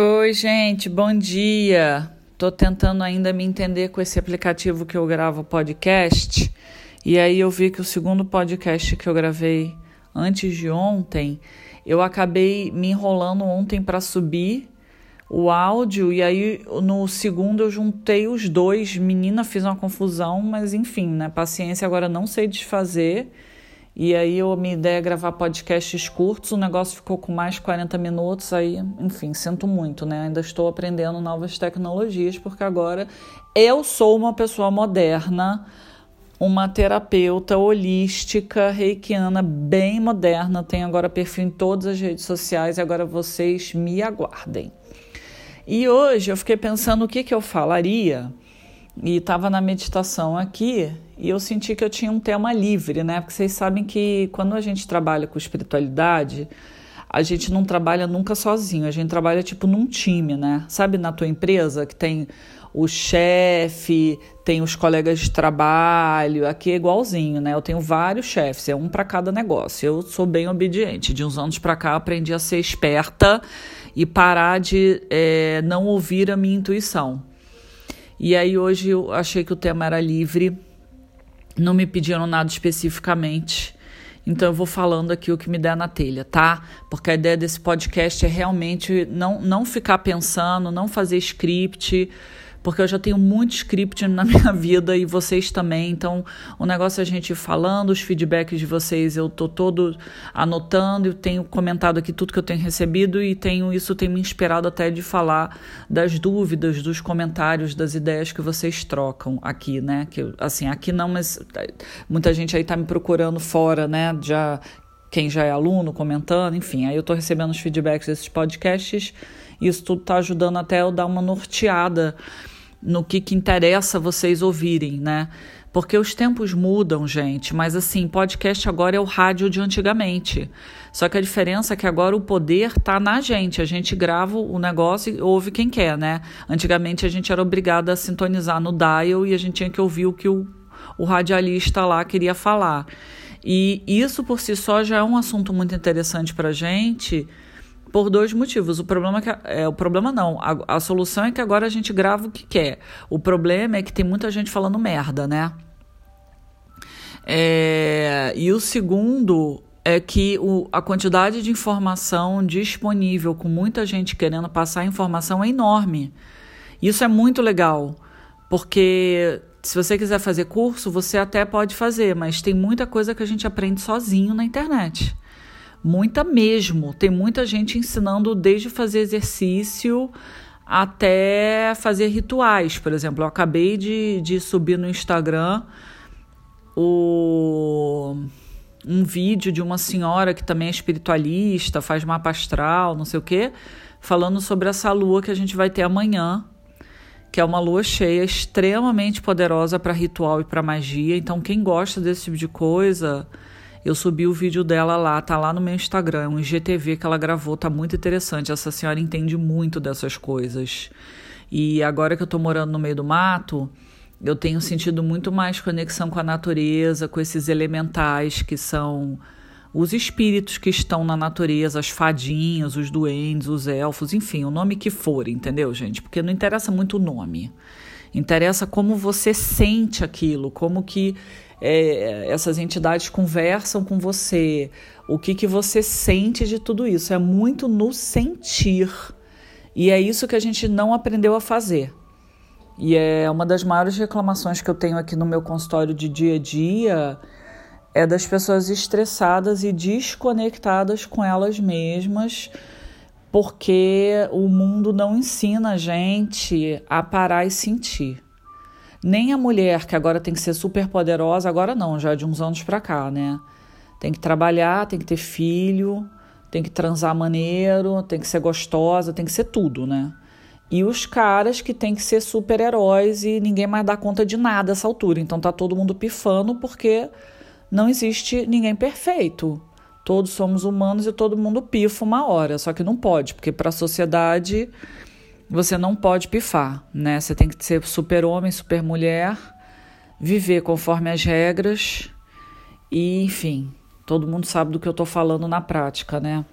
Oi, gente, bom dia. Tô tentando ainda me entender com esse aplicativo que eu gravo podcast. E aí eu vi que o segundo podcast que eu gravei antes de ontem, eu acabei me enrolando ontem para subir o áudio e aí no segundo eu juntei os dois. Menina, fiz uma confusão, mas enfim, né? Paciência, agora não sei desfazer. E aí eu, minha ideia é gravar podcasts curtos, o negócio ficou com mais 40 minutos, aí, enfim, sinto muito, né? Ainda estou aprendendo novas tecnologias, porque agora eu sou uma pessoa moderna, uma terapeuta holística, reikiana, bem moderna, tenho agora perfil em todas as redes sociais e agora vocês me aguardem. E hoje eu fiquei pensando o que, que eu falaria e estava na meditação aqui e eu senti que eu tinha um tema livre, né? Porque vocês sabem que quando a gente trabalha com espiritualidade, a gente não trabalha nunca sozinho, a gente trabalha tipo num time, né? Sabe na tua empresa que tem o chefe, tem os colegas de trabalho, aqui é igualzinho, né? Eu tenho vários chefes, é um para cada negócio. Eu sou bem obediente. De uns anos para cá, aprendi a ser esperta e parar de é, não ouvir a minha intuição. E aí hoje eu achei que o tema era livre, não me pediram nada especificamente. Então eu vou falando aqui o que me der na telha, tá? Porque a ideia desse podcast é realmente não, não ficar pensando, não fazer script, porque eu já tenho muito script na minha vida e vocês também. Então, o negócio é a gente falando, os feedbacks de vocês eu tô todo anotando e tenho comentado aqui tudo que eu tenho recebido e tenho isso tem me inspirado até de falar das dúvidas, dos comentários, das ideias que vocês trocam aqui, né? Que assim, aqui não, mas muita gente aí tá me procurando fora, né? Já quem já é aluno comentando, enfim, aí eu tô recebendo os feedbacks desses podcasts. E isso tudo tá ajudando até eu dar uma norteada no que, que interessa vocês ouvirem, né? Porque os tempos mudam, gente, mas assim, podcast agora é o rádio de antigamente. Só que a diferença é que agora o poder tá na gente. A gente grava o negócio e ouve quem quer, né? Antigamente a gente era obrigado a sintonizar no dial e a gente tinha que ouvir o que o, o radialista lá queria falar. E isso por si só já é um assunto muito interessante pra gente por dois motivos. O problema é que é o problema não. A, a, solução é que agora a gente grava o que quer. O problema é que tem muita gente falando merda, né? É, e o segundo é que o, a quantidade de informação disponível, com muita gente querendo passar informação, é enorme. Isso é muito legal, porque se você quiser fazer curso, você até pode fazer, mas tem muita coisa que a gente aprende sozinho na internet. Muita mesmo. Tem muita gente ensinando desde fazer exercício até fazer rituais. Por exemplo, eu acabei de, de subir no Instagram o, um vídeo de uma senhora que também é espiritualista, faz mapa astral, não sei o quê, falando sobre essa lua que a gente vai ter amanhã, que é uma lua cheia extremamente poderosa para ritual e para magia. Então, quem gosta desse tipo de coisa eu subi o vídeo dela lá, tá lá no meu Instagram, um IGTV que ela gravou, tá muito interessante. Essa senhora entende muito dessas coisas. E agora que eu tô morando no meio do mato, eu tenho sentido muito mais conexão com a natureza, com esses elementais que são os espíritos que estão na natureza, as fadinhas, os duendes, os elfos, enfim, o nome que for, entendeu, gente? Porque não interessa muito o nome. Interessa como você sente aquilo, como que é, essas entidades conversam com você, o que, que você sente de tudo isso. É muito no sentir. E é isso que a gente não aprendeu a fazer. E é uma das maiores reclamações que eu tenho aqui no meu consultório de dia a dia é das pessoas estressadas e desconectadas com elas mesmas, porque o mundo não ensina a gente a parar e sentir. Nem a mulher, que agora tem que ser super poderosa, agora não, já de uns anos para cá, né? Tem que trabalhar, tem que ter filho, tem que transar maneiro, tem que ser gostosa, tem que ser tudo, né? E os caras que tem que ser super-heróis e ninguém mais dá conta de nada essa altura. Então tá todo mundo pifando porque não existe ninguém perfeito. Todos somos humanos e todo mundo pifa uma hora. Só que não pode, porque para a sociedade você não pode pifar, né? Você tem que ser super homem, super mulher, viver conforme as regras e, enfim, todo mundo sabe do que eu tô falando na prática, né?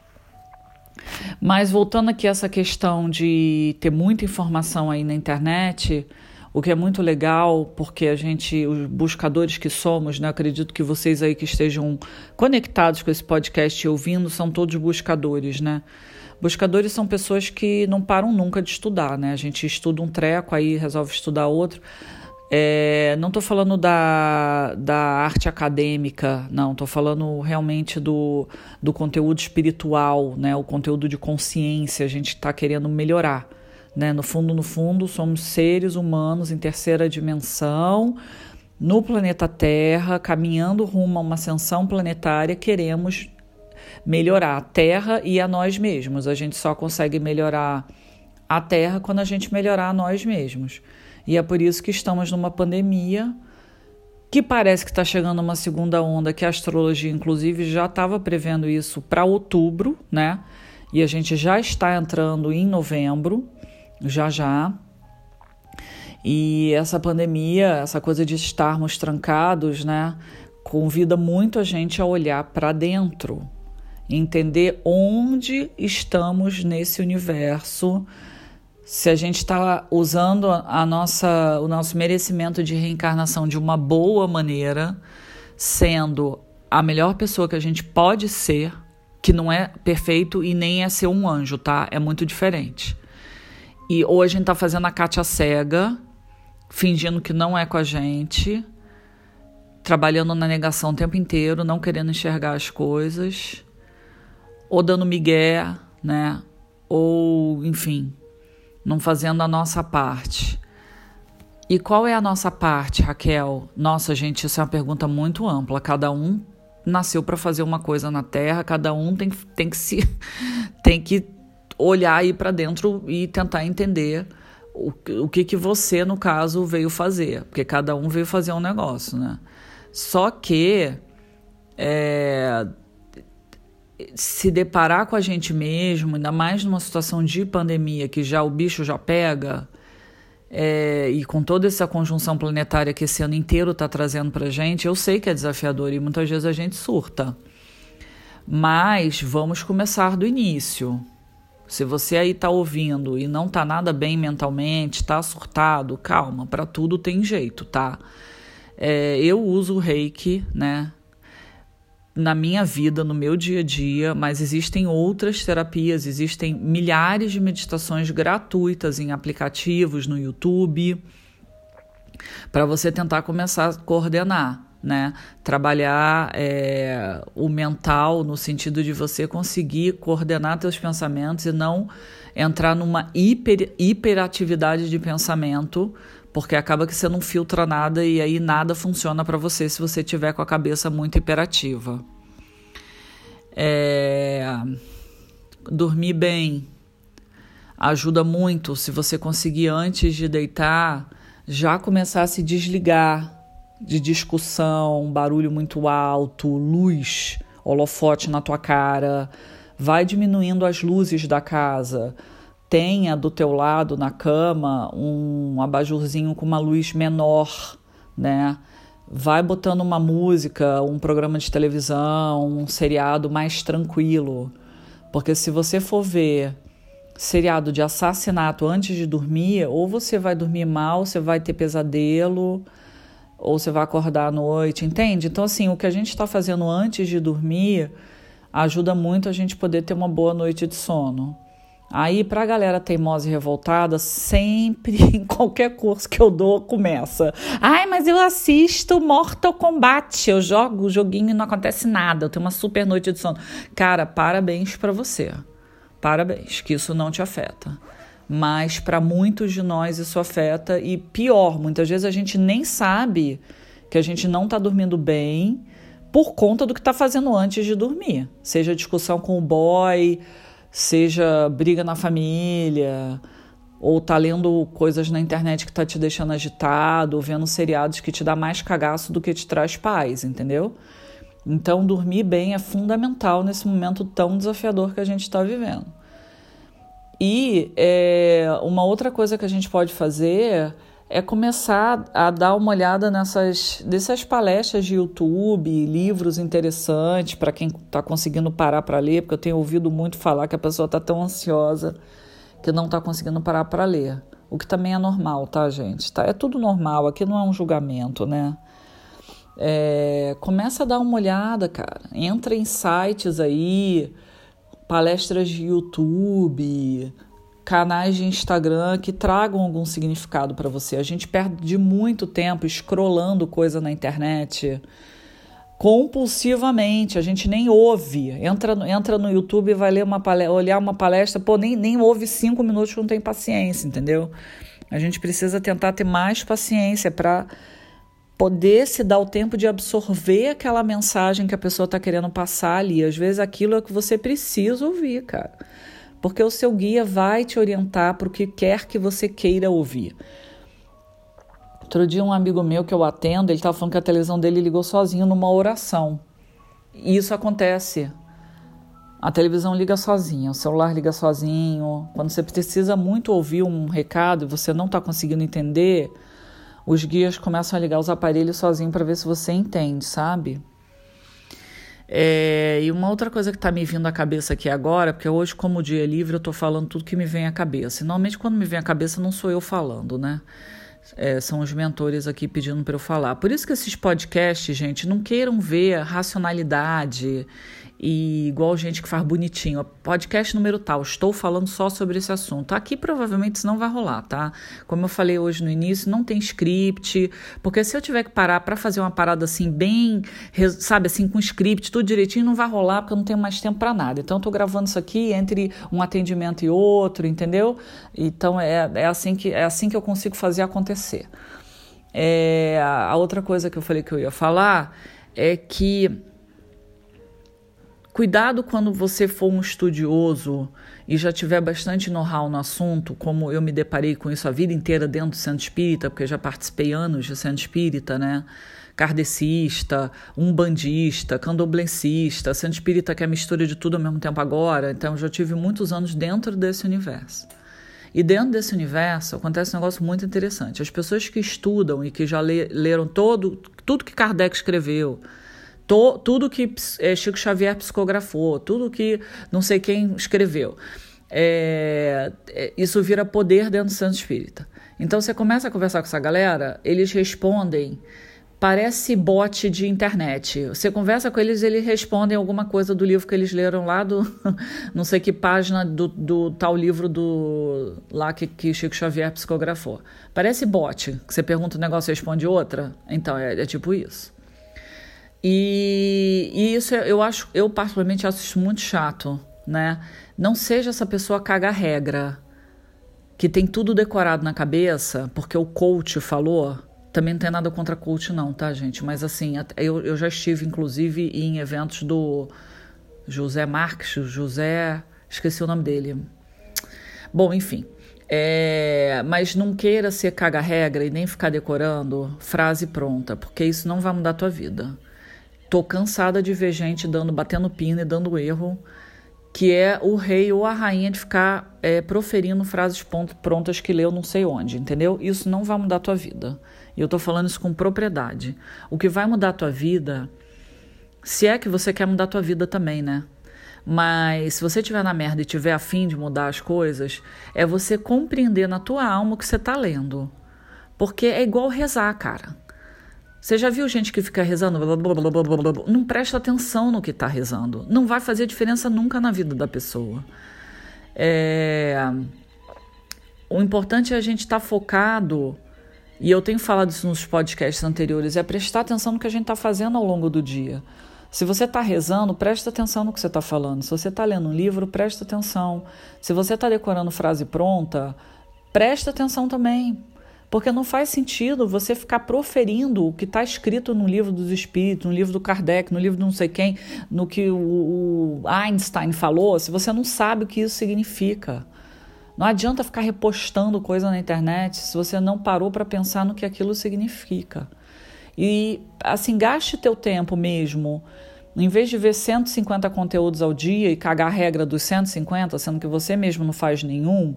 Mas voltando aqui a essa questão de ter muita informação aí na internet, o que é muito legal, porque a gente, os buscadores que somos, né, acredito que vocês aí que estejam conectados com esse podcast e ouvindo, são todos buscadores, né? Buscadores são pessoas que não param nunca de estudar, né? A gente estuda um treco, aí resolve estudar outro. É, não estou falando da, da arte acadêmica, não, estou falando realmente do, do conteúdo espiritual, né, o conteúdo de consciência, a gente está querendo melhorar. Né? No fundo, no fundo, somos seres humanos em terceira dimensão, no planeta Terra, caminhando rumo a uma ascensão planetária, queremos melhorar a Terra e a nós mesmos. A gente só consegue melhorar a Terra quando a gente melhorar a nós mesmos. E é por isso que estamos numa pandemia que parece que está chegando uma segunda onda, que a astrologia, inclusive, já estava prevendo isso para outubro, né? E a gente já está entrando em novembro, já já. E essa pandemia, essa coisa de estarmos trancados, né, convida muito a gente a olhar para dentro, entender onde estamos nesse universo se a gente está usando a nossa, o nosso merecimento de reencarnação de uma boa maneira, sendo a melhor pessoa que a gente pode ser, que não é perfeito e nem é ser um anjo, tá? É muito diferente. E hoje a gente tá fazendo a Kátia cega, fingindo que não é com a gente, trabalhando na negação o tempo inteiro, não querendo enxergar as coisas, ou dando migué, né? Ou, enfim, não fazendo a nossa parte. E qual é a nossa parte, Raquel? Nossa, gente, isso é uma pergunta muito ampla. Cada um nasceu para fazer uma coisa na Terra, cada um tem, tem que se tem que olhar aí para dentro e tentar entender o, o que que você, no caso, veio fazer, porque cada um veio fazer um negócio, né? Só que é, se deparar com a gente mesmo, ainda mais numa situação de pandemia que já o bicho já pega, é, e com toda essa conjunção planetária que esse ano inteiro está trazendo para gente, eu sei que é desafiador e muitas vezes a gente surta. Mas vamos começar do início. Se você aí está ouvindo e não está nada bem mentalmente, está surtado, calma, para tudo tem jeito, tá? É, eu uso o reiki, né? na minha vida, no meu dia a dia, mas existem outras terapias, existem milhares de meditações gratuitas em aplicativos no YouTube para você tentar começar a coordenar, né? Trabalhar é, o mental no sentido de você conseguir coordenar seus pensamentos e não entrar numa hiper, hiperatividade de pensamento, porque acaba que você não filtra nada e aí nada funciona para você se você tiver com a cabeça muito hiperativa. É... Dormir bem ajuda muito se você conseguir antes de deitar já começar a se desligar de discussão, barulho muito alto, luz, holofote na tua cara, vai diminuindo as luzes da casa tenha do teu lado na cama um abajurzinho com uma luz menor, né? Vai botando uma música, um programa de televisão, um seriado mais tranquilo. Porque se você for ver seriado de assassinato antes de dormir, ou você vai dormir mal, você vai ter pesadelo, ou você vai acordar à noite, entende? Então, assim, o que a gente está fazendo antes de dormir ajuda muito a gente poder ter uma boa noite de sono. Aí, para a galera teimosa e revoltada, sempre em qualquer curso que eu dou, começa. Ai, mas eu assisto Mortal Kombat, eu jogo o joguinho e não acontece nada, eu tenho uma super noite de sono. Cara, parabéns para você. Parabéns, que isso não te afeta. Mas para muitos de nós isso afeta e pior, muitas vezes a gente nem sabe que a gente não está dormindo bem por conta do que está fazendo antes de dormir. Seja discussão com o boy, seja briga na família, ou tá lendo coisas na internet que tá te deixando agitado, ou vendo seriados que te dá mais cagaço do que te traz paz, entendeu? Então, dormir bem é fundamental nesse momento tão desafiador que a gente está vivendo. E é, uma outra coisa que a gente pode fazer é começar a dar uma olhada nessas dessas palestras de YouTube, livros interessantes para quem está conseguindo parar para ler, porque eu tenho ouvido muito falar que a pessoa está tão ansiosa que não está conseguindo parar para ler. O que também é normal, tá, gente? Tá, é tudo normal, aqui não é um julgamento, né? É, começa a dar uma olhada, cara. Entra em sites aí, palestras de YouTube, canais de Instagram que tragam algum significado para você. A gente perde muito tempo scrollando coisa na internet compulsivamente, a gente nem ouve. Entra, entra no YouTube e vai ler uma palestra, olhar uma palestra, pô, nem, nem ouve cinco minutos, não tem paciência, entendeu? A gente precisa tentar ter mais paciência para poder se dar o tempo de absorver aquela mensagem que a pessoa está querendo passar ali. Às vezes aquilo é que você precisa ouvir, cara porque o seu guia vai te orientar para o que quer que você queira ouvir. Outro dia, um amigo meu que eu atendo, ele estava falando que a televisão dele ligou sozinho numa oração. E isso acontece. A televisão liga sozinha, o celular liga sozinho. Quando você precisa muito ouvir um recado e você não está conseguindo entender, os guias começam a ligar os aparelhos sozinho para ver se você entende, sabe? É, e uma outra coisa que está me vindo à cabeça aqui agora, porque hoje, como o dia é livre, eu estou falando tudo que me vem à cabeça. E, normalmente, quando me vem à cabeça, não sou eu falando, né? É, são os mentores aqui pedindo para eu falar. Por isso que esses podcasts, gente, não queiram ver racionalidade e igual gente que faz bonitinho. Podcast número tal, estou falando só sobre esse assunto. Aqui provavelmente isso não vai rolar, tá? Como eu falei hoje no início, não tem script, porque se eu tiver que parar para fazer uma parada assim bem, sabe, assim com script, tudo direitinho, não vai rolar porque eu não tenho mais tempo para nada. Então eu tô gravando isso aqui entre um atendimento e outro, entendeu? Então é, é assim que é assim que eu consigo fazer acontecer. É, a outra coisa que eu falei que eu ia falar é que Cuidado quando você for um estudioso e já tiver bastante know-how no assunto, como eu me deparei com isso a vida inteira dentro do centro espírita, porque já participei anos de centro espírita, né? Kardecista, umbandista, candomblessista, centro espírita que é mistura de tudo ao mesmo tempo agora, então já tive muitos anos dentro desse universo. E dentro desse universo acontece um negócio muito interessante. As pessoas que estudam e que já leram todo, tudo que Kardec escreveu, To, tudo que é, Chico Xavier psicografou, tudo que não sei quem escreveu. É, isso vira poder dentro do Santo Espírita. Então você começa a conversar com essa galera, eles respondem, parece bot de internet. Você conversa com eles, eles respondem alguma coisa do livro que eles leram lá do não sei que página do, do tal livro do lá que, que Chico Xavier psicografou. Parece bot, você pergunta um negócio e responde outra. Então é, é tipo isso. E, e isso eu acho, eu particularmente acho isso muito chato, né? Não seja essa pessoa caga regra, que tem tudo decorado na cabeça, porque o coach falou. Também não tem nada contra coach, não, tá, gente? Mas assim, eu, eu já estive, inclusive, em eventos do José Marques, José. Esqueci o nome dele. Bom, enfim. É, mas não queira ser caga-regra e nem ficar decorando frase pronta, porque isso não vai mudar a tua vida. Tô cansada de ver gente dando, batendo pino e dando erro, que é o rei ou a rainha de ficar é, proferindo frases prontas que leu não sei onde, entendeu? Isso não vai mudar a tua vida. E eu tô falando isso com propriedade. O que vai mudar a tua vida, se é que você quer mudar a tua vida também, né? Mas se você estiver na merda e tiver afim de mudar as coisas, é você compreender na tua alma o que você tá lendo. Porque é igual rezar, cara. Você já viu gente que fica rezando? Blá, blá, blá, não presta atenção no que está rezando. Não vai fazer diferença nunca na vida da pessoa. É... O importante é a gente estar tá focado, e eu tenho falado isso nos podcasts anteriores, é prestar atenção no que a gente está fazendo ao longo do dia. Se você está rezando, presta atenção no que você está falando. Se você está lendo um livro, presta atenção. Se você está decorando frase pronta, presta atenção também. Porque não faz sentido você ficar proferindo o que está escrito no livro dos Espíritos, no livro do Kardec, no livro de não sei quem, no que o, Einstein falou, se você não sabe o que isso significa. Não adianta ficar repostando coisa na internet se você não parou para pensar no que aquilo significa. E assim, gaste teu tempo mesmo. Em vez de ver 150 conteúdos ao dia e cagar a regra dos 150, sendo que você mesmo não faz nenhum,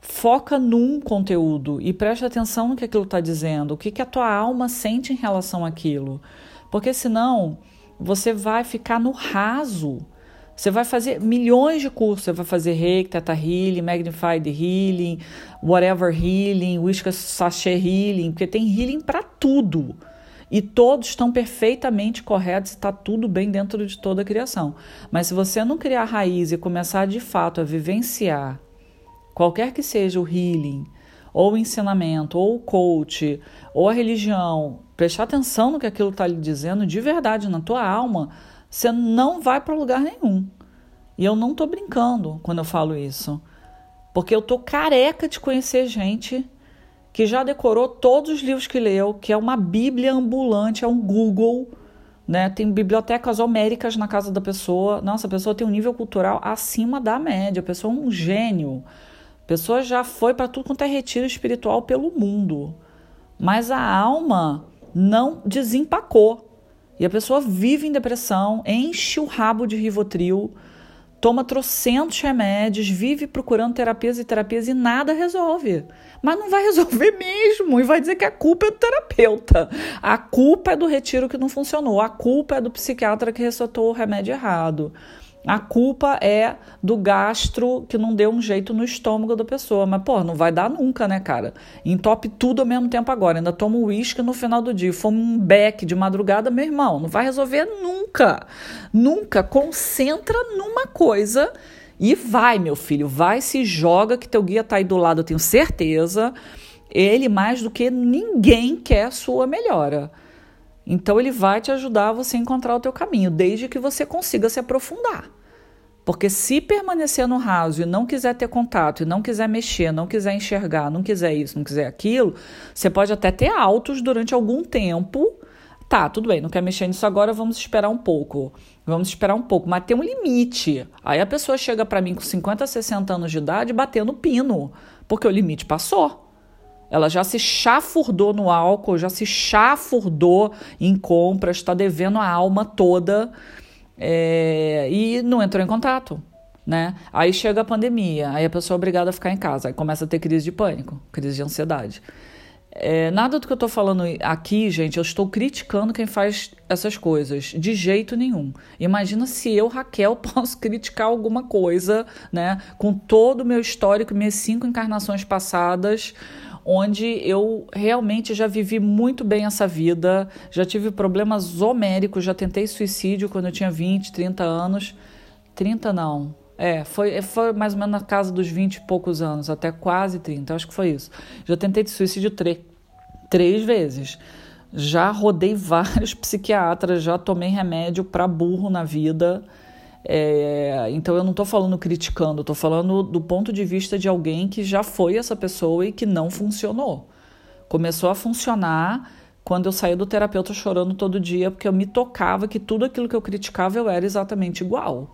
foca num conteúdo e presta atenção no que aquilo está dizendo, o que, que a tua alma sente em relação àquilo. Porque senão você vai ficar no raso. Você vai fazer milhões de cursos. Você vai fazer Reiki, Teta Healing, Magnified Healing, Whatever Healing, Whiskas Sachê Healing, porque tem healing para tudo. E todos estão perfeitamente corretos, está tudo bem dentro de toda a criação. Mas se você não criar raiz e começar de fato a vivenciar qualquer que seja o healing, ou o ensinamento, ou o coach, ou a religião, prestar atenção no que aquilo está lhe dizendo de verdade na tua alma, você não vai para lugar nenhum. E eu não estou brincando quando eu falo isso. Porque eu tô careca de conhecer gente que já decorou todos os livros que leu, que é uma bíblia ambulante, é um Google, né? Tem bibliotecas homéricas na casa da pessoa. Nossa, a pessoa tem um nível cultural acima da média, a pessoa é um gênio. A pessoa já foi para tudo quanto é retiro espiritual pelo mundo. Mas a alma não desempacou. E a pessoa vive em depressão, enche o rabo de Rivotril, toma trocentos remédios, vive procurando terapias e terapias e nada resolve. Mas não vai resolver mesmo e vai dizer que a culpa é do terapeuta. A culpa é do retiro que não funcionou, a culpa é do psiquiatra que receitou o remédio errado. A culpa é do gastro que não deu um jeito no estômago da pessoa. Mas, pô, não vai dar nunca, né, cara? Entope tudo ao mesmo tempo agora. Ainda toma uísque no final do dia. Fome um beck de madrugada, meu irmão. Não vai resolver nunca. Nunca. Concentra numa coisa e vai, meu filho. Vai, se joga, que teu guia tá aí do lado, eu tenho certeza. Ele, mais do que ninguém, quer a sua melhora. Então ele vai te ajudar a você encontrar o teu caminho, desde que você consiga se aprofundar. Porque se permanecer no raso e não quiser ter contato, e não quiser mexer, não quiser enxergar, não quiser isso, não quiser aquilo, você pode até ter altos durante algum tempo. Tá, tudo bem, não quer mexer nisso agora, vamos esperar um pouco. Vamos esperar um pouco, mas tem um limite. Aí a pessoa chega para mim com 50, 60 anos de idade batendo pino, porque o limite passou. Ela já se chafurdou no álcool, já se chafurdou em compras, está devendo a alma toda é, e não entrou em contato. Né? Aí chega a pandemia, aí a pessoa é obrigada a ficar em casa, aí começa a ter crise de pânico, crise de ansiedade. É, nada do que eu estou falando aqui, gente, eu estou criticando quem faz essas coisas, de jeito nenhum. Imagina se eu, Raquel, posso criticar alguma coisa, né? Com todo o meu histórico, minhas cinco encarnações passadas, onde eu realmente já vivi muito bem essa vida, já tive problemas homéricos, já tentei suicídio quando eu tinha 20, 30 anos. 30 não. É, foi, foi mais ou menos na casa dos 20 e poucos anos, até quase 30, acho que foi isso. Já tentei suicídio três vezes. Já rodei vários psiquiatras, já tomei remédio para burro na vida. É, então eu não estou falando criticando, estou falando do ponto de vista de alguém que já foi essa pessoa e que não funcionou. Começou a funcionar quando eu saí do terapeuta chorando todo dia, porque eu me tocava que tudo aquilo que eu criticava eu era exatamente igual.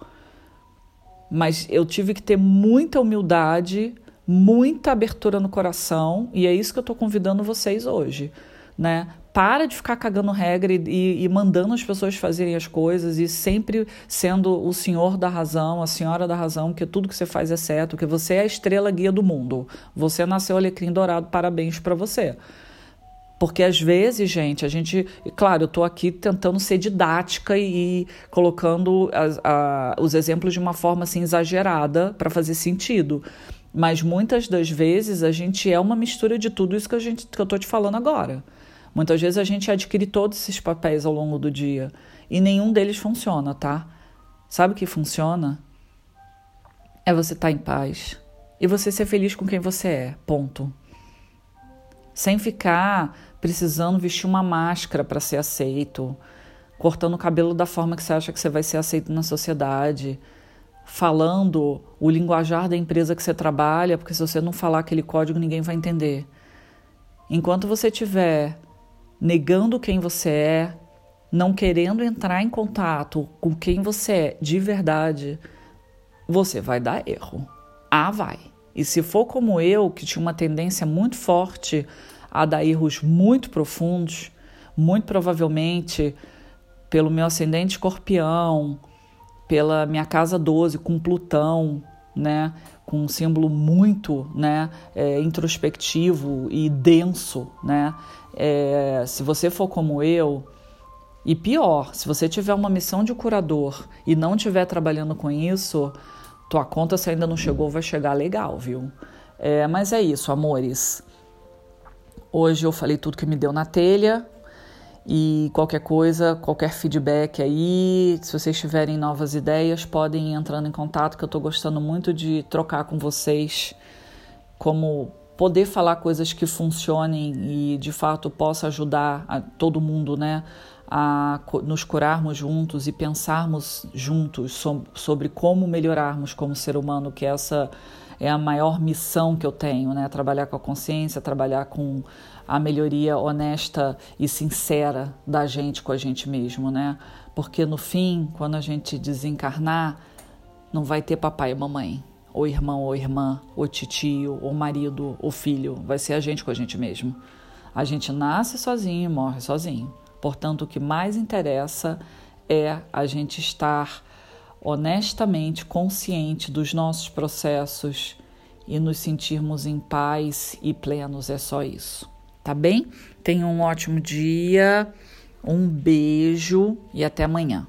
Mas eu tive que ter muita humildade, muita abertura no coração, e é isso que eu estou convidando vocês hoje. Né? para de ficar cagando regra e, e, mandando as pessoas fazerem as coisas e sempre sendo o senhor da razão, a senhora da razão, que tudo que você faz é certo, que você é a estrela guia do mundo. Você nasceu alecrim dourado, parabéns para você. Porque às vezes, gente, a gente. Claro, eu estou aqui tentando ser didática e, e colocando as, a, os exemplos de uma forma assim exagerada para fazer sentido. Mas muitas das vezes a gente é uma mistura de tudo isso que, a gente, que eu estou te falando agora. Muitas vezes a gente adquire todos esses papéis ao longo do dia e nenhum deles funciona, tá? Sabe o que funciona? É você estar tá em paz e você ser feliz com quem você é, ponto. Sem ficar precisando vestir uma máscara para ser aceito, cortando o cabelo da forma que você acha que você vai ser aceito na sociedade, falando o linguajar da empresa que você trabalha, porque se você não falar aquele código ninguém vai entender. Enquanto você tiver negando quem você é, não querendo entrar em contato com quem você é de verdade, você vai dar erro. Ah, vai. E se for como eu, que tinha uma tendência muito forte a dar erros muito profundos, muito provavelmente pelo meu ascendente escorpião, pela minha casa 12 com Plutão né? Com um símbolo muito, né? É, introspectivo e denso, né? É, se você for como eu, e pior, se você tiver uma missão de curador e não estiver trabalhando com isso, tua conta se ainda não chegou vai chegar legal, viu? É, mas é isso, amores. Hoje eu falei tudo que me deu na telha. E qualquer coisa, qualquer feedback aí, se vocês tiverem novas ideias, podem ir entrando em contato, que eu estou gostando muito de trocar com vocês, como poder falar coisas que funcionem e de fato possa ajudar a todo mundo, né? A nos curarmos juntos e pensarmos juntos sobre como melhorarmos como ser humano, que essa é a maior missão que eu tenho, né? Trabalhar com a consciência, trabalhar com a melhoria honesta e sincera da gente com a gente mesmo, né? Porque no fim, quando a gente desencarnar, não vai ter papai e mamãe, ou irmão ou irmã, ou titio, ou marido, ou filho, vai ser a gente com a gente mesmo. A gente nasce sozinho e morre sozinho. Portanto, o que mais interessa é a gente estar honestamente consciente dos nossos processos e nos sentirmos em paz e plenos. É só isso tá bem? Tenha um ótimo dia, um beijo e até amanhã.